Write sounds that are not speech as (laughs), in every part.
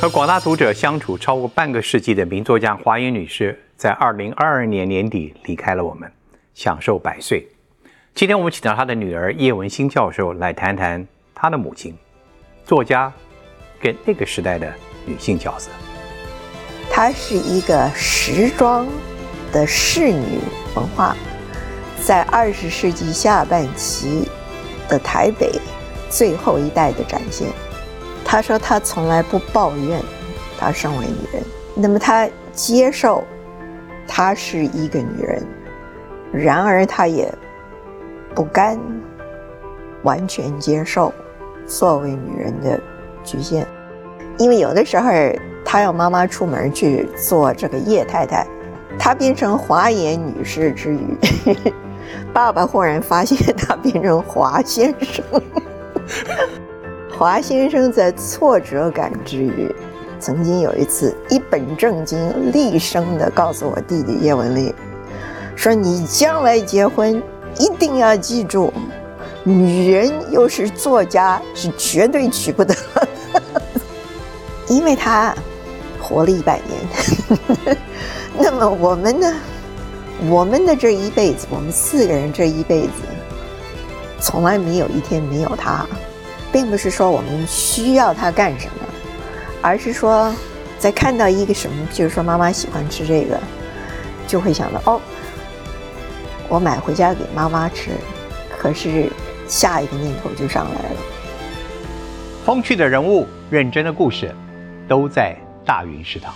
和广大读者相处超过半个世纪的名作家华英女士，在二零二二年年底离开了我们，享受百岁。今天我们请到她的女儿叶文心教授来谈谈她的母亲，作家跟那个时代的女性角色。她是一个时装的仕女文化，在二十世纪下半期的台北最后一代的展现。她说：“她从来不抱怨她身为女人，那么她接受她是一个女人，然而她也不甘完全接受作为女人的局限，因为有的时候她要妈妈出门去做这个叶太太，她变成华严女士之余，(laughs) 爸爸忽然发现她变成华先生。”华先生在挫折感之余，曾经有一次一本正经、厉声的告诉我弟弟叶文丽，说：“你将来结婚一定要记住，女人又是作家是绝对娶不得，(laughs) 因为她活了一百年。(laughs) 那么我们呢？我们的这一辈子，我们四个人这一辈子，从来没有一天没有她。”并不是说我们需要它干什么，而是说，在看到一个什么，就是说妈妈喜欢吃这个，就会想到哦，我买回家给妈妈吃。可是下一个念头就上来了。风趣的人物，认真的故事，都在大云食堂。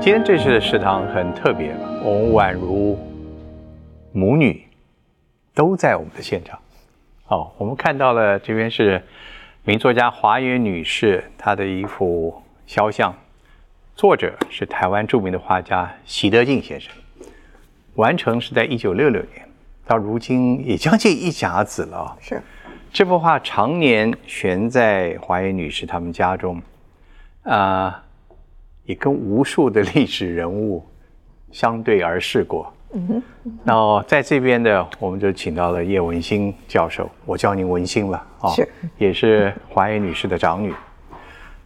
今天这次的食堂很特别，我们宛如母女。都在我们的现场。哦，我们看到了这边是名作家华元女士她的一幅肖像，作者是台湾著名的画家席德进先生，完成是在一九六六年，到如今也将近一甲子了。是这幅画常年悬在华元女士他们家中，啊，也跟无数的历史人物相对而视过。嗯哼，然后在这边的，我们就请到了叶文心教授，我叫您文心了啊，是，也是华野女士的长女。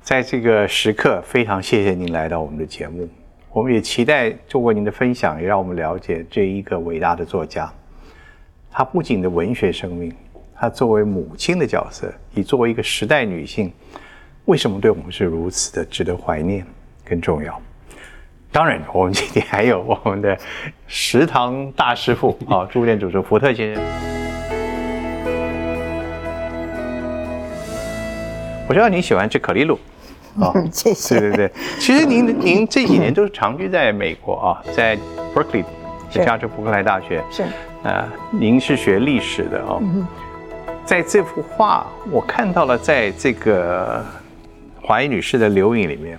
在这个时刻，非常谢谢您来到我们的节目，我们也期待通过您的分享，也让我们了解这一个伟大的作家，她不仅的文学生命，她作为母亲的角色，以作为一个时代女性，为什么对我们是如此的值得怀念跟重要？当然，我们今天还有我们的食堂大师傅 (laughs) 啊，驻店主厨福特先生。我知道你喜欢吃可丽露，啊，(laughs) 谢谢。对对对，其实您您这几年都是长居在美国啊，在 Berkeley，在加州伯克莱大学。是。啊，您是学历史的哦。在这幅画，我看到了，在这个华裔女士的留影里面。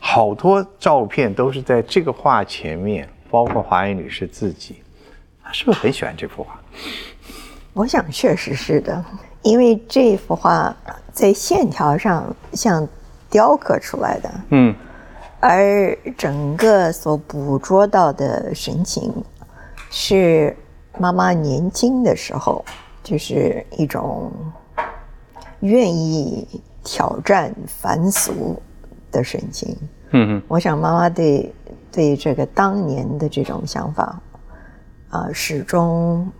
好多照片都是在这个画前面，包括华裔女士自己，她是不是很喜欢这幅画？我想确实是的，因为这幅画在线条上像雕刻出来的，嗯，而整个所捕捉到的神情是妈妈年轻的时候，就是一种愿意挑战凡俗的神经。嗯嗯，我想妈妈对对这个当年的这种想法，啊，始终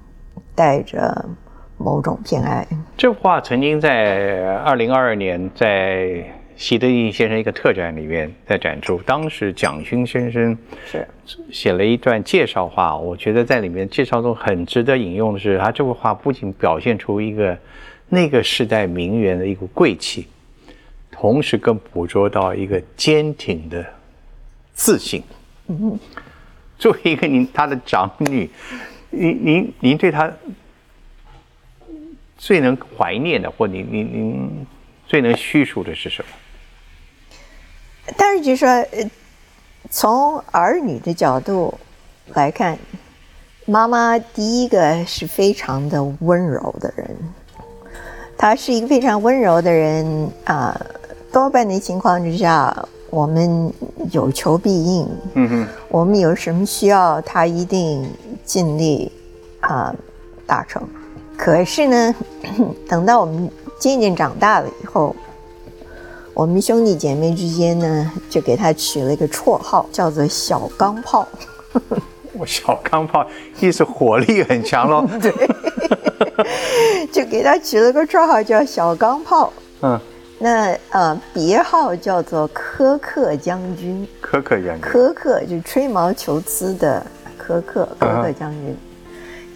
带着某种偏爱。这幅画曾经在二零二二年在习德义先生一个特展里面在展出，当时蒋勋先生是写了一段介绍话，我觉得在里面介绍中很值得引用的是，他这幅画不仅表现出一个那个时代名媛的一股贵气。同时，更捕捉到一个坚挺的自信。嗯，作为一个您他的长女，您您您对她最能怀念的，或您您您最能叙述的是什么？但是，就说从儿女的角度来看，妈妈第一个是非常的温柔的人，她是一个非常温柔的人啊。多半的情况之下，我们有求必应。嗯哼，我们有什么需要，他一定尽力啊达成。可是呢，(clears throat) 等到我们渐渐长大了以后，我们兄弟姐妹之间呢，就给他取了一个绰号，叫做“小钢炮”。(laughs) 我小钢炮，意思火力很强喽。(laughs) 对，(laughs) 就给他取了个绰号叫“小钢炮”。嗯，那呃，别号叫做“苛刻将军”。苛刻将军。苛刻就吹毛求疵的苛刻，苛刻将军。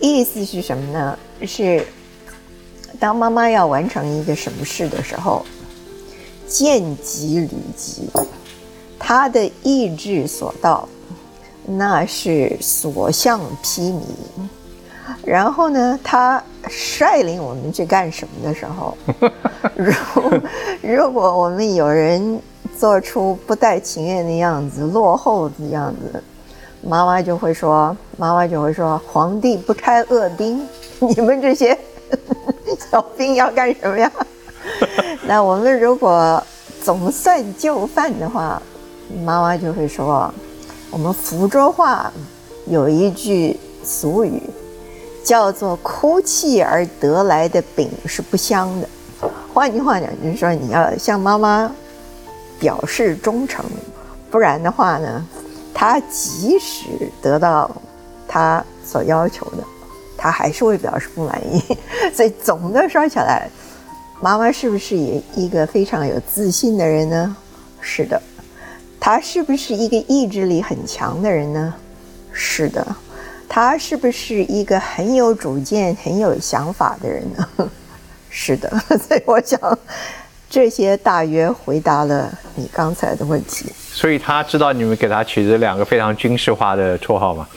意思是什么呢？是当妈妈要完成一个什么事的时候，见机履机，他的意志所到，那是所向披靡。然后呢，他率领我们去干什么的时候，如如果我们有人做出不带情愿的样子、落后的样子。妈妈就会说：“妈妈就会说，皇帝不开恶兵，(laughs) 你们这些 (laughs) 小兵要干什么呀？” (laughs) 那我们如果总算就范的话，妈妈就会说：“我们福州话有一句俗语，叫做‘哭泣而得来的饼是不香的’。换句话讲，就是说你要向妈妈表示忠诚，不然的话呢？”他即使得到他所要求的，他还是会表示不满意。(laughs) 所以总的说起来，妈妈是不是也一个非常有自信的人呢？是的。他是不是一个意志力很强的人呢？是的。他是不是一个很有主见、很有想法的人呢？(laughs) 是的。(laughs) 所以我想。这些大约回答了你刚才的问题。所以他知道你们给他取的两个非常军事化的绰号吗？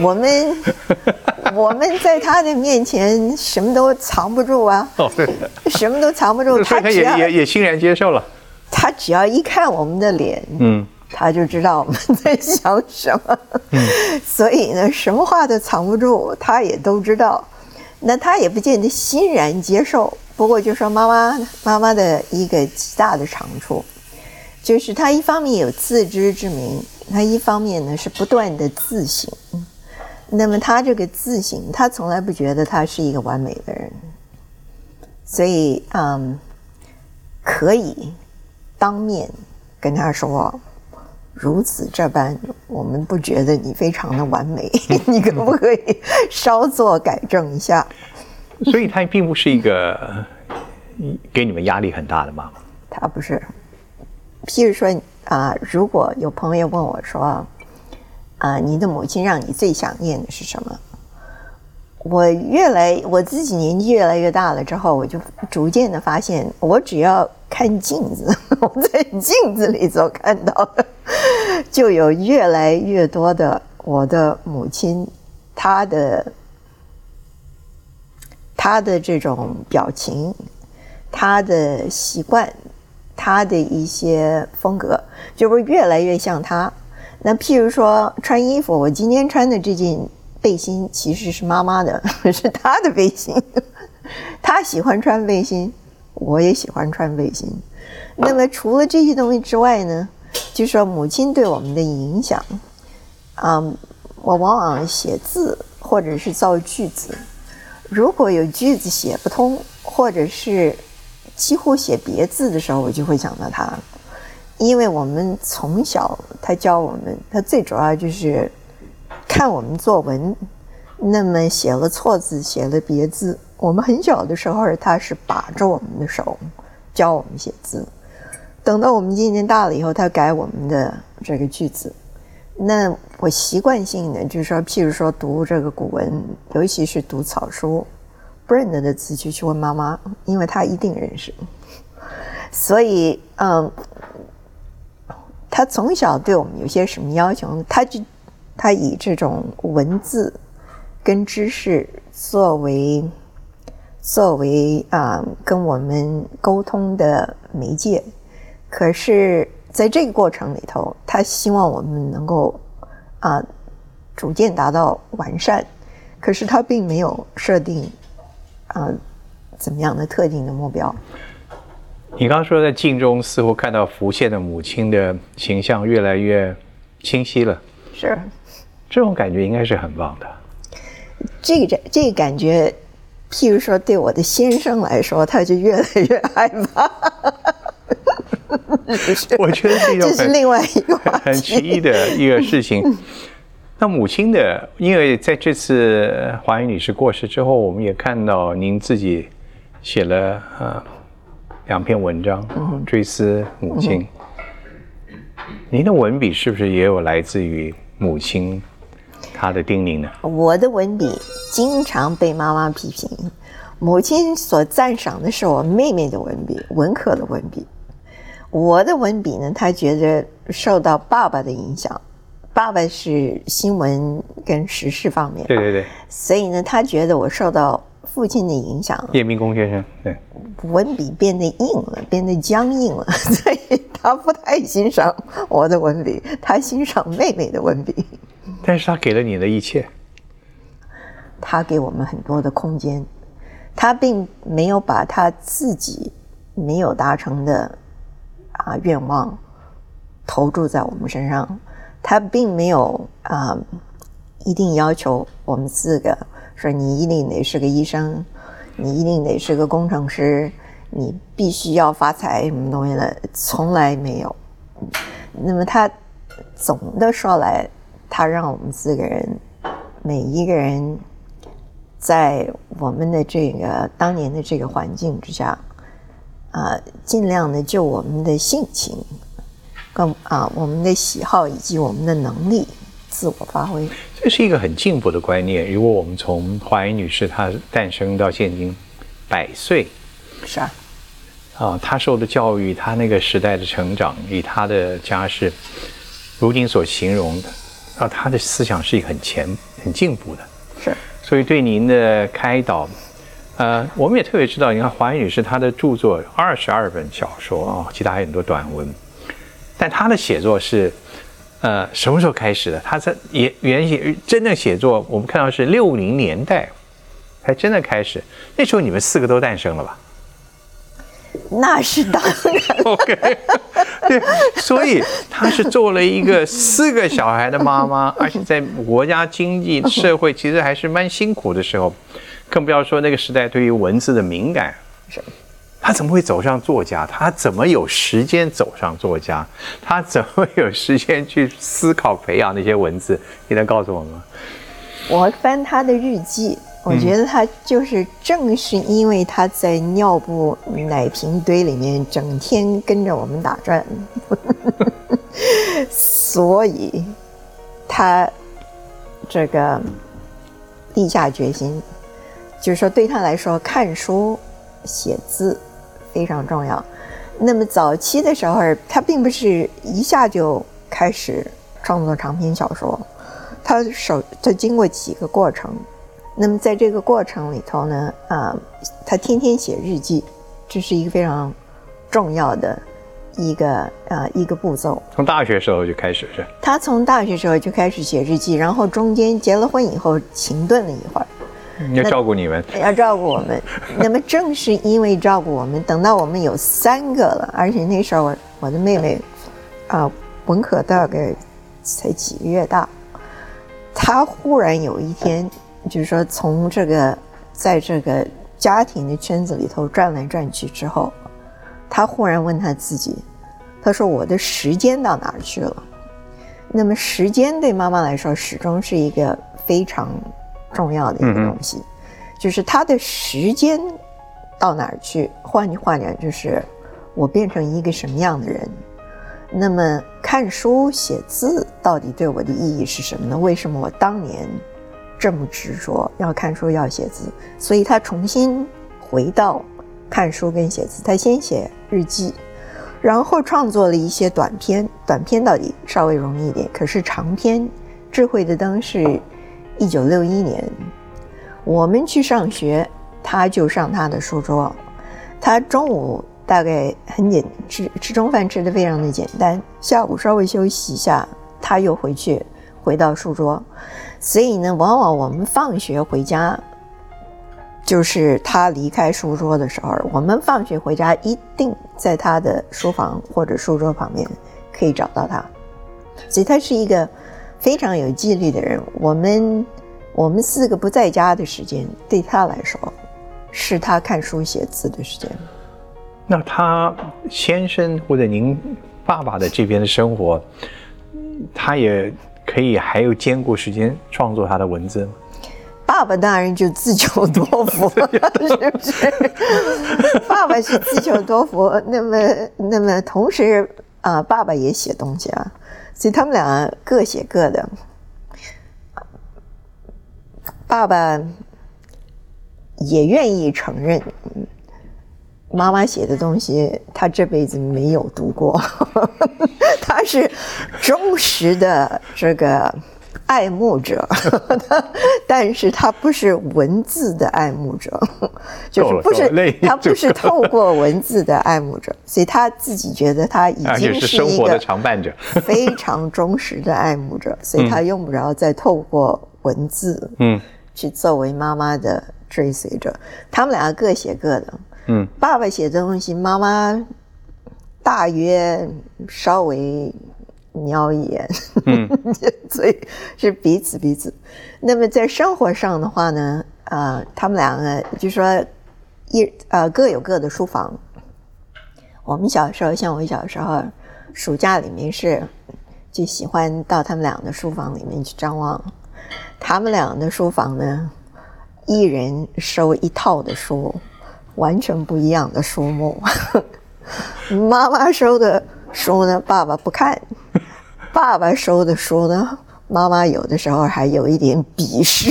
我们 (laughs) 我们在他的面前什么都藏不住啊！哦，对，什么都藏不住。他也也也欣然接受了。他只要一看我们的脸，嗯，他就知道我们在想什么。嗯，所以呢，什么话都藏不住，他也都知道。那他也不见得欣然接受。不过，就说妈妈妈妈的一个极大的长处，就是她一方面有自知之明，她一方面呢是不断的自省。那么他这个自省，他从来不觉得他是一个完美的人，所以嗯，可以当面跟他说，如此这般，我们不觉得你非常的完美，(laughs) 你可不可以稍作改正一下？(laughs) 所以他并不是一个给你们压力很大的妈妈。他不是。譬如说啊，如果有朋友问我说：“啊，你的母亲让你最想念的是什么？”我越来我自己年纪越来越大了之后，我就逐渐的发现，我只要看镜子，(laughs) 我在镜子里所看到的，(laughs) 就有越来越多的我的母亲，她的。他的这种表情，他的习惯，他的一些风格，就是越来越像他。那譬如说穿衣服，我今天穿的这件背心其实是妈妈的，(laughs) 是她的背心。(laughs) 她喜欢穿背心，我也喜欢穿背心。那么除了这些东西之外呢，就说母亲对我们的影响，啊，我往往写字或者是造句子。如果有句子写不通，或者是几乎写别字的时候，我就会想到他，因为我们从小他教我们，他最主要就是看我们作文，那么写了错字，写了别字，我们很小的时候他是把着我们的手教我们写字，等到我们渐渐大了以后，他改我们的这个句子。那我习惯性的就是说，譬如说读这个古文，尤其是读草书，不认得的字就去问妈妈，因为她一定认识。所以，嗯，他从小对我们有些什么要求，他就他以这种文字跟知识作为作为啊跟我们沟通的媒介，可是。在这个过程里头，他希望我们能够啊逐渐达到完善，可是他并没有设定啊怎么样的特定的目标。你刚刚说在镜中似乎看到浮现的母亲的形象越来越清晰了，是这种感觉应该是很棒的。这个这这个感觉譬如说，对我的先生来说，他就越来越害怕。(laughs) 我觉得这是另外一个很奇异的一个事情。那母亲的，因为在这次华云女士过世之后，我们也看到您自己写了呃两篇文章追思母亲。您的文笔是不是也有来自于母亲她的叮咛呢？我的文笔经常被妈妈批评，母亲所赞赏的是我妹妹的文笔，文科的文笔。我的文笔呢，他觉得受到爸爸的影响。爸爸是新闻跟时事方面，对对对，所以呢，他觉得我受到父亲的影响。叶明公先生，对，文笔变得硬了，变得僵硬了，(laughs) 所以他不太欣赏我的文笔，他欣赏妹妹的文笔。但是他给了你的一切，他给我们很多的空间，他并没有把他自己没有达成的啊愿望投注在我们身上。他并没有啊，一定要求我们四个说你一定得是个医生，你一定得是个工程师，你必须要发财什么东西的，从来没有。那么他总的说来，他让我们四个人每一个人在我们的这个当年的这个环境之下，啊，尽量的就我们的性情。更啊，我们的喜好以及我们的能力自我发挥，这是一个很进步的观念。如果我们从华云女士她诞生到现今百岁，是啊，啊，她受的教育，她那个时代的成长，以她的家世，如今所形容的，啊，她的思想是一个很前、很进步的。是，所以对您的开导，呃，我们也特别知道，你看华云女士她的著作二十二本小说啊，其他还有很多短文。但他的写作是，呃，什么时候开始的？他在也原写真正写作，我们看到是六零年代才真的开始。那时候你们四个都诞生了吧？那是当然。(laughs) OK，对，所以他是做了一个四个小孩的妈妈，而且在国家经济社会其实还是蛮辛苦的时候，更不要说那个时代对于文字的敏感。是。他怎么会走上作家？他怎么有时间走上作家？他怎么有时间去思考培养那些文字？你能告诉我吗？我翻他的日记，我觉得他就是正是因为他在尿布奶瓶堆里面整天跟着我们打转，(laughs) 所以他这个立下决心，就是说对他来说，看书写字。非常重要。那么早期的时候，他并不是一下就开始创作长篇小说，他首他经过几个过程。那么在这个过程里头呢，啊，他天天写日记，这是一个非常重要的一个啊一个步骤。从大学时候就开始是？他从大学时候就开始写日记，然后中间结了婚以后停顿了一会儿。要照顾你们，要照顾我们。那么正是因为照顾我们，等到我们有三个了，而且那时候我我的妹妹啊，文可大概才几个月大，她忽然有一天，就是说从这个在这个家庭的圈子里头转来转去之后，她忽然问她自己，她说：“我的时间到哪儿去了？”那么时间对妈妈来说，始终是一个非常。重要的一个东西，就是他的时间到哪儿去？换句话讲，就是我变成一个什么样的人？那么看书写字到底对我的意义是什么呢？为什么我当年这么执着要看书要写字？所以他重新回到看书跟写字，他先写日记，然后创作了一些短篇。短篇到底稍微容易一点，可是长篇《智慧的灯》是。一九六一年，我们去上学，他就上他的书桌。他中午大概很简吃吃中饭，吃的非常的简单。下午稍微休息一下，他又回去回到书桌。所以呢，往往我们放学回家，就是他离开书桌的时候，我们放学回家一定在他的书房或者书桌旁边可以找到他。所以他是一个。非常有纪律的人，我们我们四个不在家的时间，对他来说是他看书写字的时间。那他先生或者您爸爸的这边的生活，他也可以还有兼顾时间创作他的文字吗？爸爸当然就自求多福，(laughs) 是不是？爸爸是自求多福，那么那么同时啊，爸爸也写东西啊，所以他们俩各写各的。爸爸也愿意承认，妈妈写的东西他这辈子没有读过，(laughs) 他是忠实的这个。爱慕者，(laughs) 但是他不是文字的爱慕者，(laughs) 就是不是他不是透过文字的爱慕者，所以他自己觉得他已经 (laughs) 是一个非常忠实的爱慕者，所以他用不着再透过文字，嗯，去作为妈妈的追随者。他们两个各写各的，嗯，爸爸写的东西，妈妈大约稍微。瞄一眼，(laughs) 所以是彼此彼此。那么在生活上的话呢，啊，他们两个就说一呃各有各的书房。我们小时候，像我小时候，暑假里面是就喜欢到他们俩的书房里面去张望。他们俩的书房呢，一人收一套的书，完全不一样的书目。(laughs) 妈妈收的书呢，爸爸不看。爸爸收的书呢，妈妈有的时候还有一点鄙视，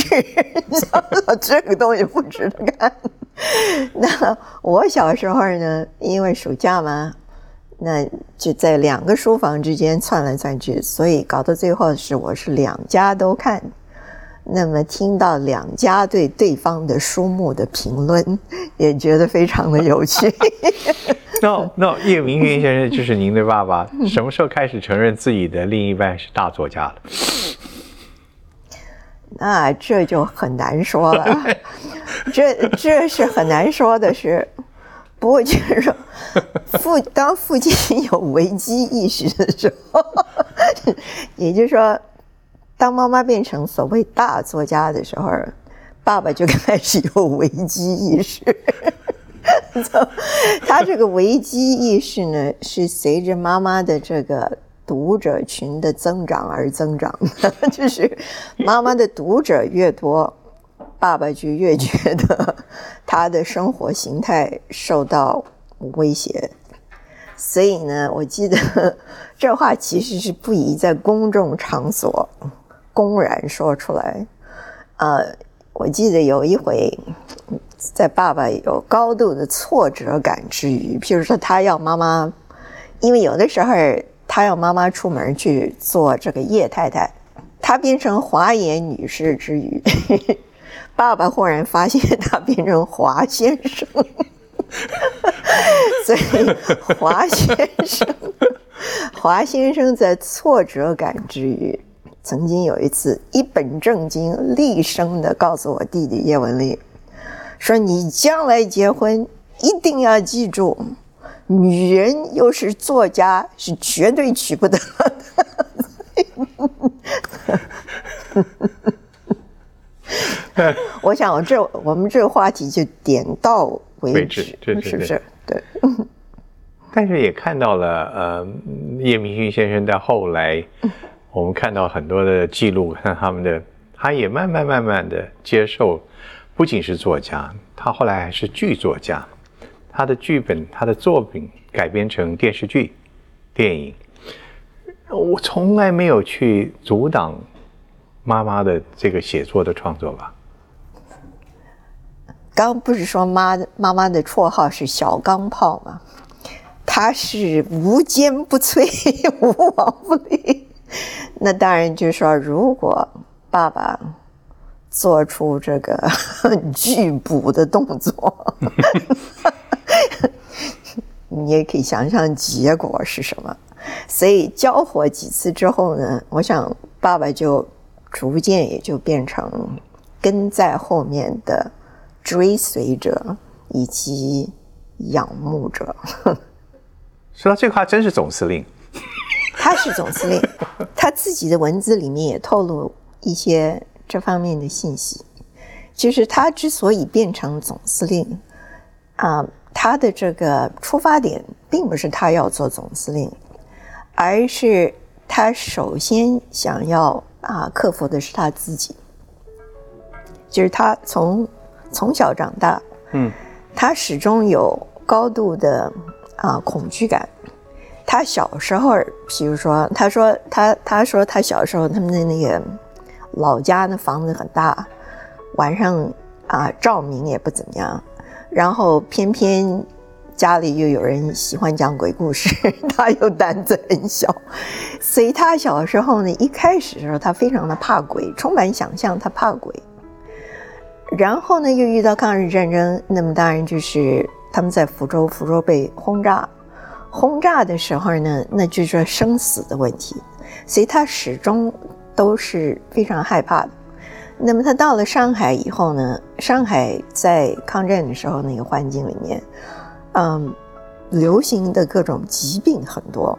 (laughs) 这个东西不值得看。(laughs) 那我小时候呢，因为暑假嘛，那就在两个书房之间窜来窜去，所以搞到最后是我是两家都看。那么听到两家对对方的书目的评论，(laughs) 也觉得非常的有趣。(laughs) 那那叶明云先生就是您的爸爸，什么时候开始承认自己的另一半是大作家了？(laughs) 那这就很难说了，这这是很难说的事。不过就是说，父当父亲有危机意识的时候，也就是说，当妈妈变成所谓大作家的时候，爸爸就开始有危机意识。(laughs) 他这个危机意识呢，是随着妈妈的这个读者群的增长而增长的。(laughs) 就是妈妈的读者越多，爸爸就越觉得他的生活形态受到威胁。所以呢，我记得 (laughs) 这话其实是不宜在公众场所公然说出来。呃，我记得有一回。在爸爸有高度的挫折感之余，譬如说他要妈妈，因为有的时候他要妈妈出门去做这个叶太太，他变成华严女士之余，(laughs) 爸爸忽然发现他变成华先生，(laughs) 所以华先生，华先生在挫折感之余，曾经有一次一本正经厉声的告诉我弟弟叶文丽。说你将来结婚一定要记住，女人又是作家，是绝对娶不得的。(laughs) 我想，这我们这个话题就点到为止，是不是？对。但是也看到了，呃，叶明勋先生在后来，我们看到很多的记录，看他们的，他也慢慢慢慢的接受。不仅是作家，他后来还是剧作家。他的剧本、他的作品改编成电视剧、电影。我从来没有去阻挡妈妈的这个写作的创作吧。刚不是说妈妈妈的绰号是小钢炮吗？他是无坚不摧、(laughs) 无往不利。(laughs) 那当然就说，如果爸爸。做出这个 (laughs) 拒捕的动作，(laughs) 你也可以想象结果是什么。所以交火几次之后呢，我想爸爸就逐渐也就变成跟在后面的追随者以及仰慕者。说到这话，真是总司令。他是总司令，(laughs) 他自己的文字里面也透露一些。这方面的信息，就是他之所以变成总司令，啊，他的这个出发点并不是他要做总司令，而是他首先想要啊克服的是他自己，就是他从从小长大，嗯，他始终有高度的啊恐惧感。他小时候，比如说，他说他他说他小时候他们的那个老家那房子很大，晚上啊照明也不怎么样，然后偏偏家里又有人喜欢讲鬼故事，他又胆子很小，所以他小时候呢，一开始的时候他非常的怕鬼，充满想象，他怕鬼。然后呢，又遇到抗日战争，那么当然就是他们在福州，福州被轰炸。轰炸的时候呢，那就是生死的问题，所以他始终都是非常害怕的。那么他到了上海以后呢，上海在抗战的时候那个环境里面，嗯，流行的各种疾病很多，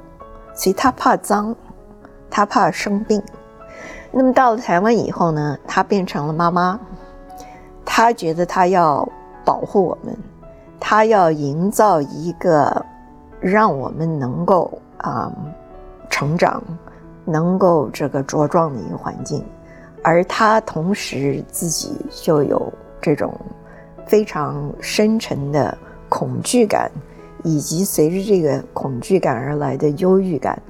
所以他怕脏，他怕生病。那么到了台湾以后呢，他变成了妈妈，他觉得他要保护我们，他要营造一个。让我们能够啊成长，能够这个茁壮的一个环境，而他同时自己就有这种非常深沉的恐惧感，以及随着这个恐惧感而来的忧郁感，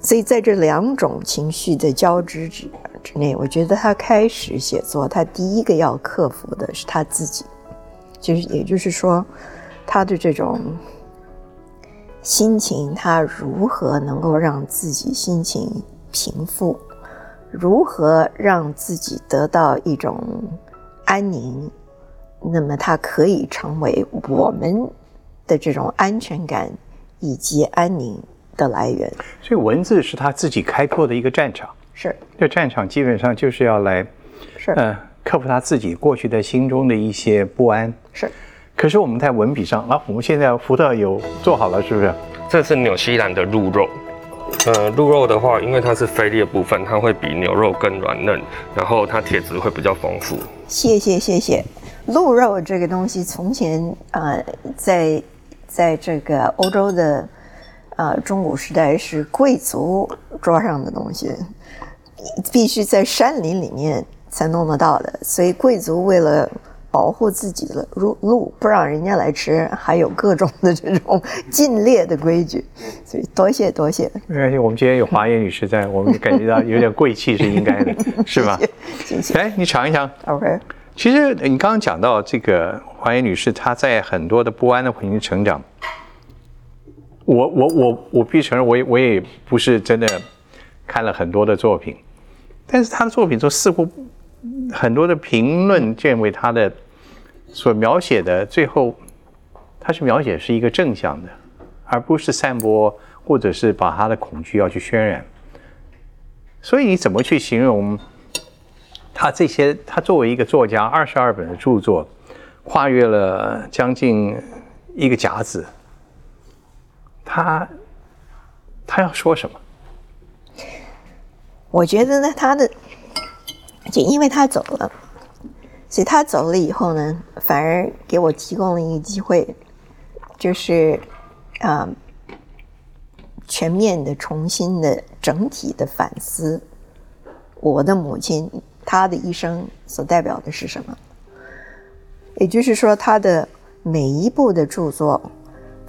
所以在这两种情绪的交织之之内，我觉得他开始写作，他第一个要克服的是他自己，就是也就是说，他的这种。心情，他如何能够让自己心情平复？如何让自己得到一种安宁？那么，他可以成为我们的这种安全感以及安宁的来源。所以，文字是他自己开拓的一个战场。是，这战场基本上就是要来，是，嗯，克服他自己过去的心中的一些不安。是。可是我们在文笔上，啊，我们现在福特有做好了，是不是？这是纽西兰的鹿肉。呃，鹿肉的话，因为它是菲力的部分，它会比牛肉更软嫩，然后它铁质会比较丰富。谢谢谢谢。鹿肉这个东西，从前啊，在在这个欧洲的啊中古时代是贵族桌上的东西，必须在山林里面才弄得到的，所以贵族为了。保护自己的鹿，鹿不让人家来吃，还有各种的这种 (laughs) 禁猎的规矩，所以多谢多谢。没关系，我们今天有华野女士在，我们感觉到有点贵气是应该的，(laughs) 是吧？谢谢。来，你尝一尝。OK。其实你刚刚讲到这个华野女士，她在很多的不安的环境成长。我我我我必须承认，我也我也不是真的看了很多的作品，但是她的作品中似乎很多的评论认为她的。所描写的最后，他是描写是一个正向的，而不是散播或者是把他的恐惧要去渲染。所以你怎么去形容他这些？他作为一个作家，二十二本的著作，跨越了将近一个甲子，他他要说什么？我觉得呢，他的就因为他走了。所以他走了以后呢，反而给我提供了一个机会，就是啊，全面的、重新的、整体的反思我的母亲她的一生所代表的是什么。也就是说，他的每一部的著作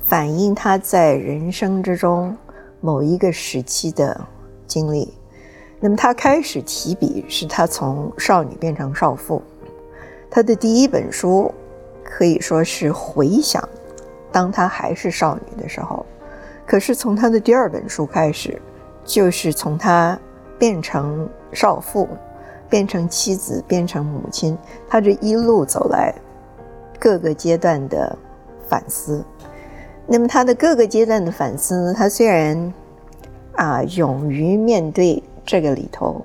反映他在人生之中某一个时期的经历。那么他开始提笔，是他从少女变成少妇。他的第一本书可以说是回想，当他还是少女的时候。可是从他的第二本书开始，就是从他变成少妇，变成妻子，变成母亲，他这一路走来各个阶段的反思。那么他的各个阶段的反思？他虽然啊勇于面对这个里头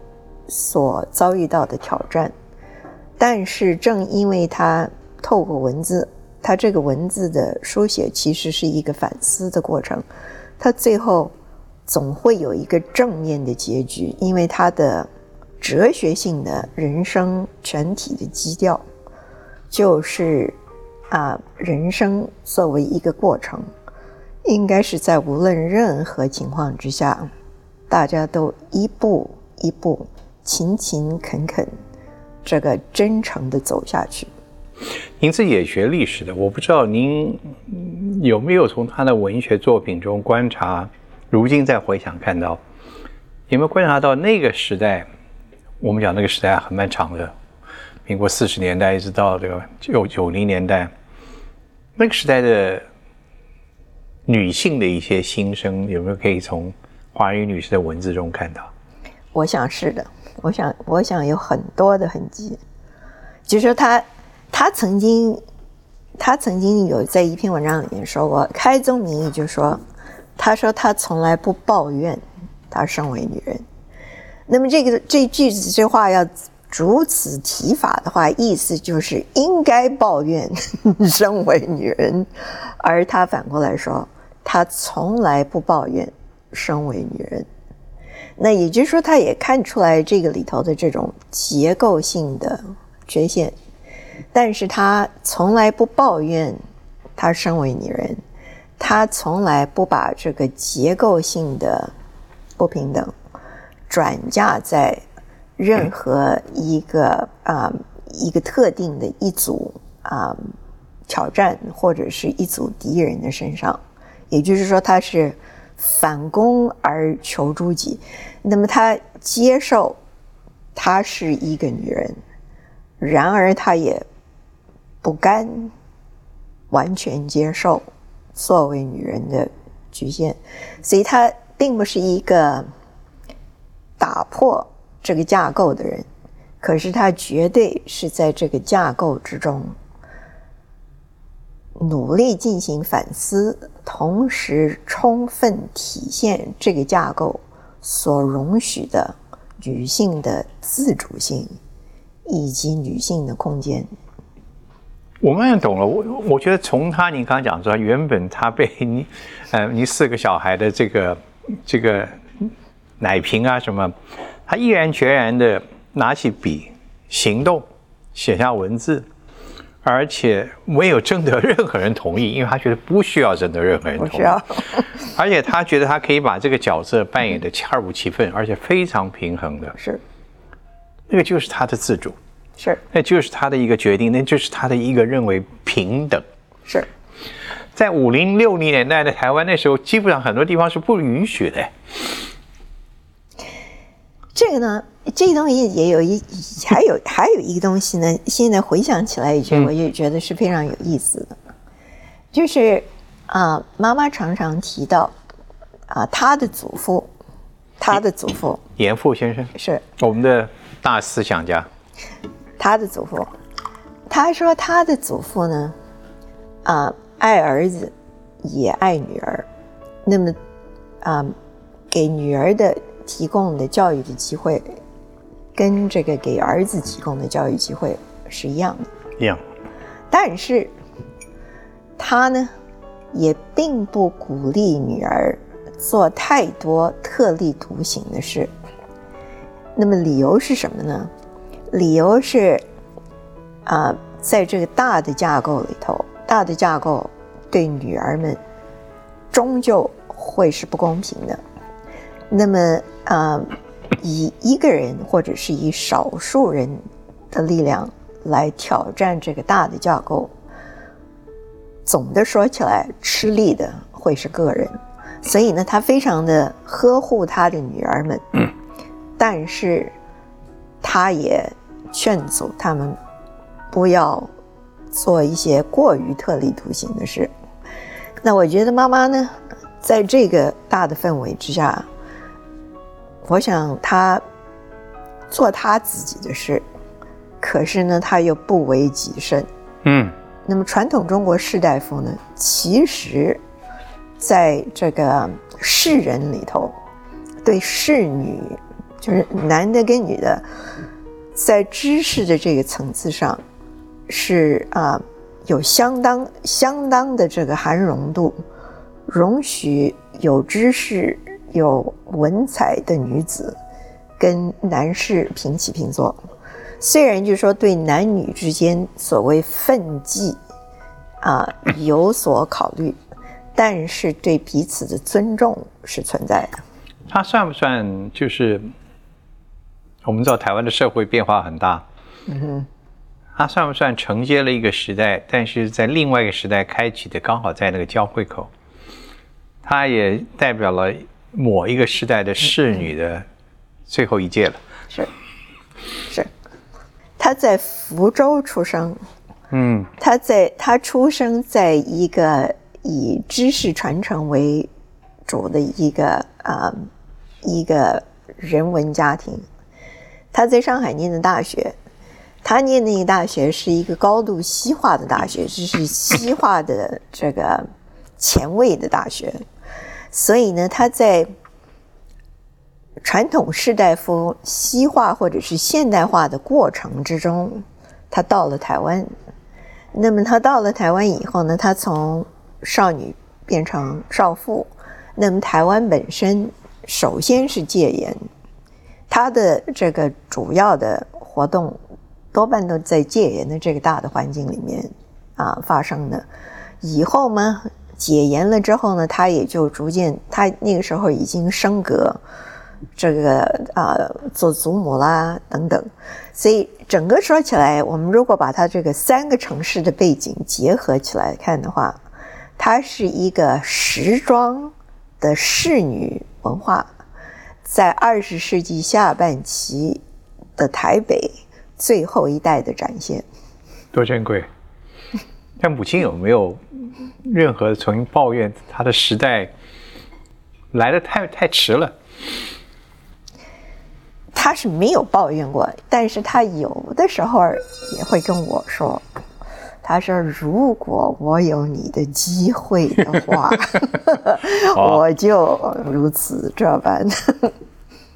所遭遇到的挑战。但是，正因为他透过文字，他这个文字的书写其实是一个反思的过程，他最后总会有一个正面的结局，因为他的哲学性的人生全体的基调就是啊，人生作为一个过程，应该是在无论任何情况之下，大家都一步一步勤勤恳恳，这个真诚的走下去。您自己也学历史的，我不知道您有没有从他的文学作品中观察，如今再回想看到，有没有观察到那个时代？我们讲那个时代很漫长的，民国四十年代一直到这个九九零年代，那个时代的女性的一些心声，有没有可以从华语女士的文字中看到？我想是的，我想我想有很多的痕迹，就是说她。他曾经，他曾经有在一篇文章里面说过，开宗明义就说，他说他从来不抱怨他身为女人。那么这个这句子这话要如此提法的话，意思就是应该抱怨 (laughs) 身为女人，而他反过来说，他从来不抱怨身为女人。那也就是说，他也看出来这个里头的这种结构性的缺陷。但是他从来不抱怨，他身为女人，他从来不把这个结构性的不平等转嫁在任何一个啊一个特定的一组啊挑战或者是一组敌人的身上。也就是说，他是反攻而求诸己。那么，她接受她是一个女人，然而她也。不甘完全接受作为女人的局限，所以她并不是一个打破这个架构的人，可是她绝对是在这个架构之中努力进行反思，同时充分体现这个架构所容许的女性的自主性以及女性的空间。我慢慢懂了，我我觉得从他你刚刚讲说，原本他被你，呃，你四个小孩的这个这个奶瓶啊什么，他毅然决然的拿起笔行动，写下文字，而且没有征得任何人同意，因为他觉得不需要征得任何人同意，而且他觉得他可以把这个角色扮演的恰如其分，而且非常平衡的，是，那个就是他的自主。是，那就是他的一个决定，那就是他的一个认为平等。是，在五零六零年代的台湾，那时候基本上很多地方是不允许的。这个呢，这个东西也有一，还有 (laughs) 还有一个东西呢，现在回想起来，以前我也觉得是非常有意思的，就是啊，妈妈常常提到啊，他的祖父，他的祖父严复先生。是。我们的大思想家。他的祖父，他说他的祖父呢，啊，爱儿子，也爱女儿，那么，啊，给女儿的提供的教育的机会，跟这个给儿子提供的教育机会是一样的。一样。但是，他呢，也并不鼓励女儿做太多特立独行的事。那么理由是什么呢？理由是，啊，在这个大的架构里头，大的架构对女儿们终究会是不公平的。那么，啊，以一个人或者是以少数人的力量来挑战这个大的架构，总的说起来，吃力的会是个人。所以呢，他非常的呵护他的女儿们，但是他也。劝阻他们不要做一些过于特立独行的事。那我觉得妈妈呢，在这个大的氛围之下，我想他做他自己的事，可是呢，他又不为己身。嗯。那么传统中国士大夫呢，其实在这个士人里头，对士女，就是男的跟女的。在知识的这个层次上，是啊，有相当相当的这个含容度，容许有知识、有文采的女子跟男士平起平坐。虽然就是说对男女之间所谓分际啊有所考虑，但是对彼此的尊重是存在的。他算不算就是我们知道台湾的社会变化很大，嗯哼，他算不算承接了一个时代，但是在另外一个时代开启的，刚好在那个交汇口，他也代表了某一个时代的侍女的最后一届了。是是，她在福州出生，嗯，她在她出生在一个以知识传承为主的一个啊、一个人文家庭。他在上海念的大学，他念那个大学是一个高度西化的大学，这是西化的这个前卫的大学，所以呢，他在传统士大夫西化或者是现代化的过程之中，他到了台湾。那么他到了台湾以后呢，他从少女变成少妇。那么台湾本身首先是戒严，他的这个主要的活动多半都在戒严的这个大的环境里面啊发生的。以后嘛，解严了之后呢，他也就逐渐，他那个时候已经升格。这个啊、做祖母啦等等，所以整个说起来，我们如果把它这个三个城市的背景结合起来看的话，它是一个时装的侍女文化，在二十世纪下半期的台北最后一代的展现。多珍贵！但母亲有没有任何曾经抱怨她的时代来的太太迟了？他是没有抱怨过，但是他有的时候也会跟我说，他说如果我有你的机会的话，(laughs) (laughs) 我就如此这般。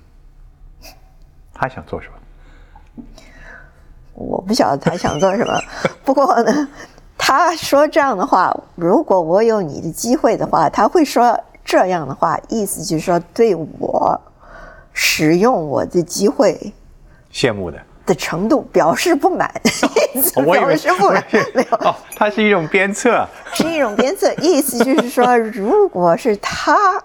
(laughs) 他想做什么？我不晓得他想做什么，不过呢，他说这样的话，如果我有你的机会的话，他会说这样的话，意思就是说对我使用我的机会羡慕的。的程度表示不满，(laughs) 意思表示不满，没有，哦，它是一种鞭策，是一种鞭策，意思就是说，如果是他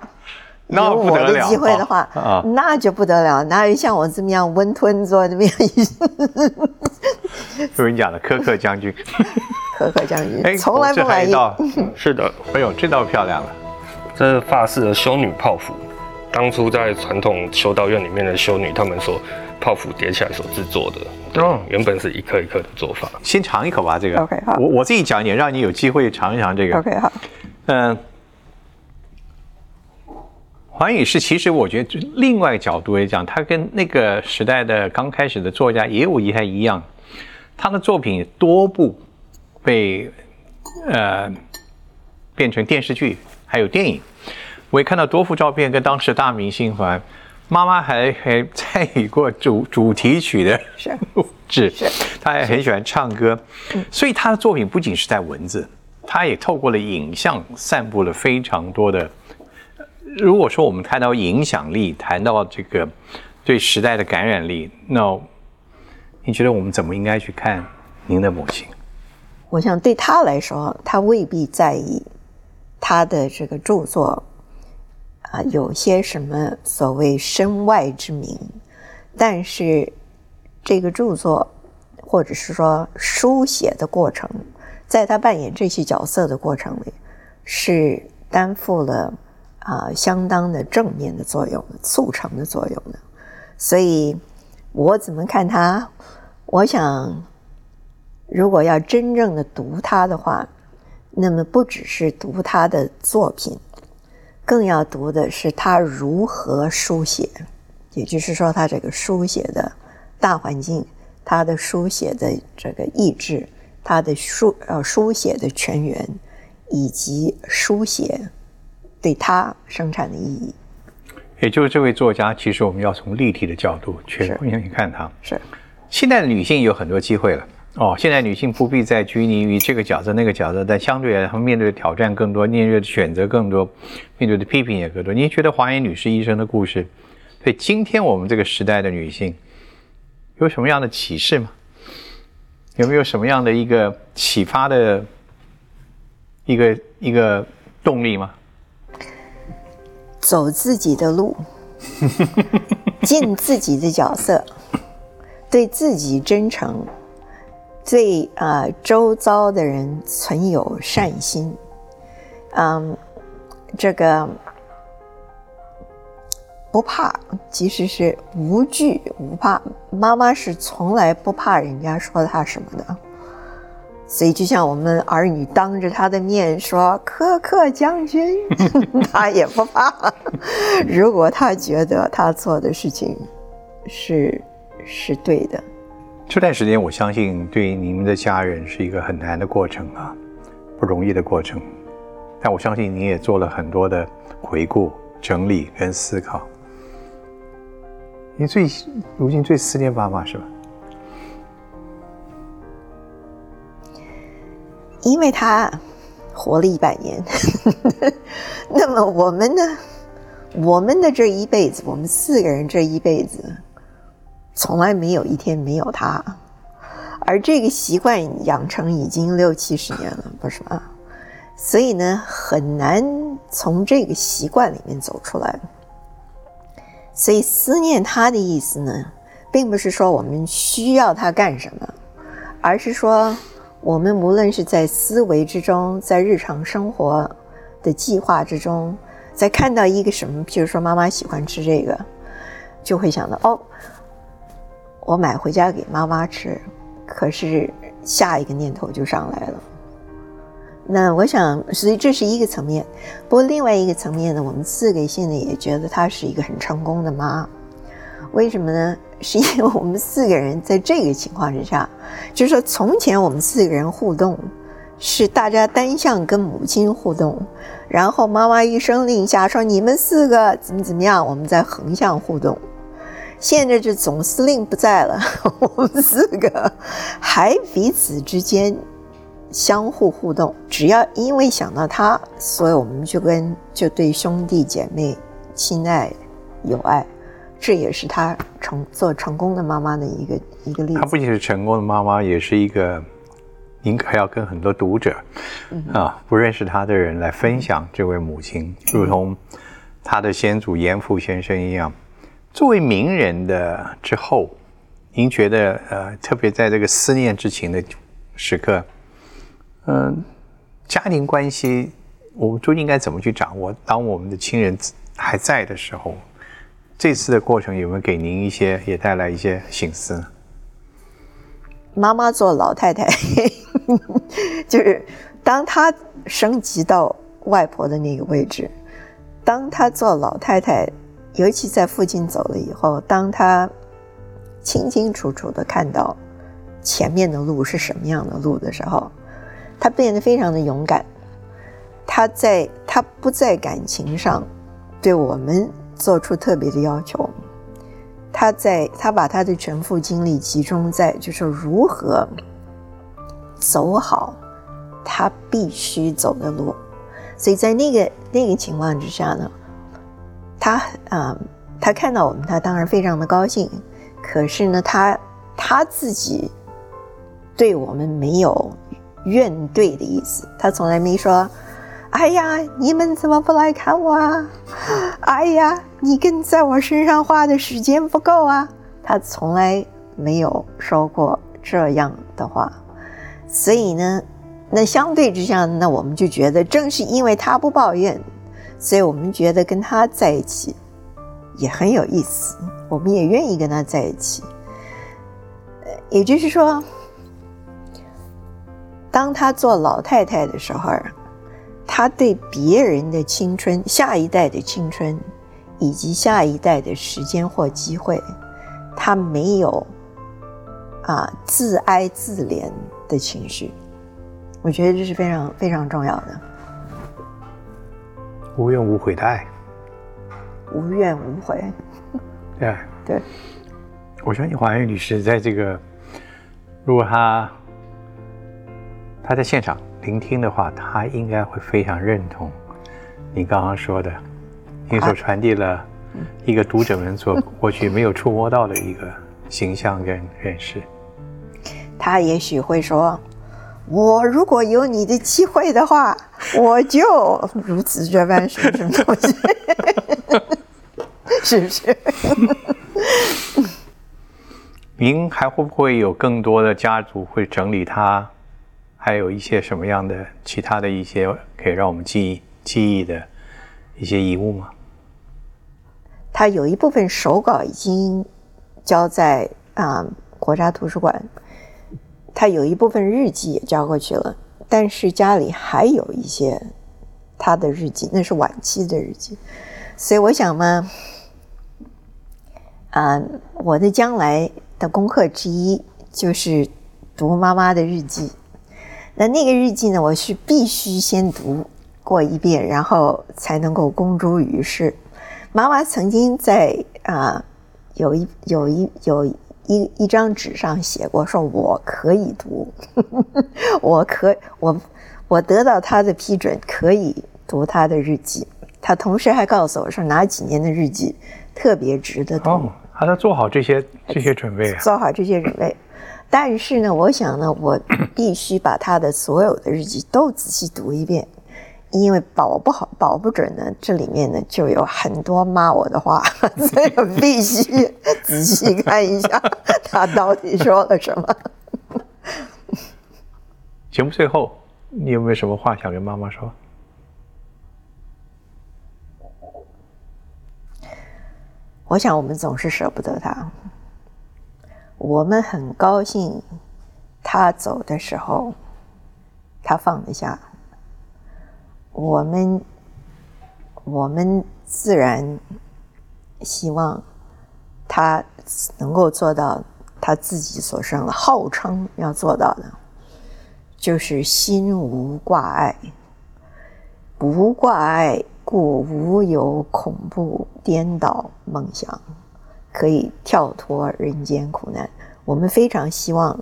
那有我的不得了机会的话，啊啊那就不得了，哪有像我这么样温吞做这么样一就是 (laughs) 你讲的柯克将军。(laughs) 苛刻将军哎，，从来不满意。这还一道，(laughs) 是的，哎呦，这道漂亮了。这是法式的修女泡芙，当初在传统修道院里面的修女，他们所泡芙叠起来所制作的。对哦，原本是一颗一颗的做法。先尝一口吧，这个。OK，好我我自己讲一点，让你有机会尝一尝这个。OK，好，嗯，黄宇是其实我觉得就另外角度来讲，他跟那个时代的刚开始的作家也有一太一样，他的作品多部被呃变成电视剧，还有电影。我也看到多幅照片，跟当时大明星还妈妈还还参与过主主题曲的录制 (laughs) 是，他还很喜欢唱歌，所以他的作品不仅是在文字，他也透过了影像散布了非常多的。如果说我们谈到影响力，谈到这个对时代的感染力，那你觉得我们怎么应该去看您的母亲？我想对他来说，他未必在意他的这个著作啊有些什么所谓身外之名，但是这个著作或者是说书写的过程，在他扮演这些角色的过程里，是担负了啊相当的正面的作用，促成的作用的。所以，我怎么看他？我想。如果要真正的读他的话，那么不只是读他的作品，更要读的是他如何书写，也就是说，他这个书写的大环境，他的书写的这个意志，他的书呃书写的泉源，以及书写对他生产的意义。也就是这位作家，其实我们要从立体的角度去是去看他。是现在的女性有很多机会了哦，现在女性不必再拘泥于这个角色那个角色，但相对来，她们面对的挑战更多，面对的选择更多，面对的批评也更多。您觉得华严女士医生的故事，对今天我们这个时代的女性有什么样的启示吗？有没有什么样的一个启发的一个一个动力吗？走自己的路，(laughs) 尽自己的角色，对自己真诚，对啊、周遭的人存有善心，嗯，这个不怕，其实是无惧无怕。妈妈是从来不怕人家说她什么的。所以，就像我们儿女当着他的面说“ (laughs) 可可将军”，(laughs) 他也不怕。如果他觉得他做的事情是是对的，这段时间，我相信对你们的家人是一个很难的过程啊，不容易的过程。但我相信你也做了很多的回顾、整理跟思考。你最如今最思念爸妈是吧？因为他活了一百年。(laughs) 那么我们呢？我们的这一辈子，我们四个人这一辈子，从来没有一天没有他。而这个习惯养成已经六七十年了，不是吗？所以呢，很难从这个习惯里面走出来。所以思念他的意思呢，并不是说我们需要他干什么，而是说我们无论是在思维之中，在日常生活的计划之中，在看到一个什么，譬如说妈妈喜欢吃这个，就会想到哦，我买回家给妈妈吃。可是下一个念头就上来了。那我想，所以这是一个层面。不过另外一个层面呢，我们四个现在也觉得她是一个很成功的妈。为什么呢？是因为我们四个人在这个情况之下，就是说从前我们四个人互动是大家单向跟母亲互动，然后妈妈一声令下说你们四个怎么怎么样，我们在横向互动。现在这总司令不在了，(laughs) 我们四个还彼此之间相互互动。只要因为想到他，所以我们就跟就对兄弟姐妹亲爱有爱。这也是她成做成功的妈妈的一个一个例子。她不仅是成功的妈妈，也是一个您可要跟很多读者、嗯、啊不认识她的人来分享这位母亲，如同她的先祖严复先生一样。作为名人的之后，您觉得呃，特别在这个思念之情的时刻，嗯、呃，家庭关系我们究竟应该怎么去掌握？当我们的亲人还在的时候，这次的过程有没有给您一些也带来一些醒思？妈妈做老太太，(laughs) 就是当她升级到外婆的那个位置，当她做老太太。尤其在父亲走了以后，当她清清楚楚的看到前面的路是什么样的路的时候，她变得非常的勇敢。她在她不在感情上对我们做出特别的要求，他在他把他的全部精力集中在就是如何走好他必须走的路。所以在那个那个情况之下呢。他啊、他看到我们，他当然非常的高兴。可是呢，他他自己对我们没有怨怼的意思，他从来没说：“哎呀，你们怎么不来看我啊？哎呀，你跟在我身上花的时间不够啊！”他从来没有说过这样的话。所以呢，那相对之下，那我们就觉得，正是因为他不抱怨。所以我们觉得跟他在一起也很有意思，我们也愿意跟他在一起。也就是说，当他做老太太的时候，他对别人的青春、下一代的青春以及下一代的时间或机会，他没有啊自哀自怜的情绪。我觉得这是非常非常重要的。无怨无悔的爱，无怨无悔。对对，我相信黄玉女士在这个，如果她她在现场聆听的话，他应该会非常认同你刚刚说的，你所传递了一个读者们所过去没有触摸到的一个形象跟认识。他也许会说：“我如果有你的机会的话，我就如此这般什么什么东西，(laughs) 是不是？”您还会不会有更多的家族会整理他？还有一些什么样的其他的一些可以让我们记忆记忆的一些遗物吗？他有一部分手稿已经交在啊国家图书馆，他有一部分日记也交过去了，但是家里还有一些他的日记，那是晚期的日记，所以我想嘛，啊，我的将来的功课之一就是读妈妈的日记。那那个日记呢？我是必须先读过一遍，然后才能够公诸于世。妈妈曾经在啊，有一有一有一一张纸上写过，说我可以读，(laughs) 我可我我得到她的批准，可以读她的日记。她同时还告诉我说，哪几年的日记特别值得读。哦，还在做好这些这些准备，做好这些准备。但是呢，我想呢，我必须把他的所有的日记都仔细读一遍，因为保不好、保不准呢，这里面呢就有很多骂我的话，(laughs) 所以我必须仔细看一下他到底说了什么。(laughs) 节目最后，你有没有什么话想跟妈妈说？我想我们总是舍不得他。我们很高兴，他走的时候，他放得下。我们，我们自然希望他能够做到他自己所生的号称要做到的，就是心无挂碍，不挂碍，故无有恐怖颠倒梦想。可以跳脱人间苦难。我们非常希望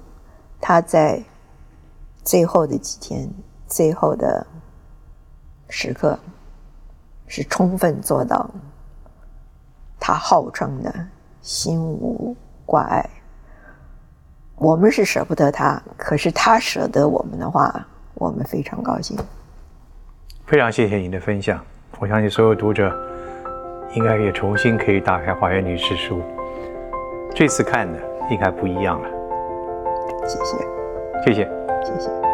他在最后的几天、最后的时刻，是充分做到他号称的心无挂碍。我们是舍不得他，可是他舍得我们的话，我们非常高兴。非常谢谢您的分享，我相信所有读者。应该也重新可以打开《华园女士书》，这次看的应该不一样了。谢谢，谢谢，谢谢。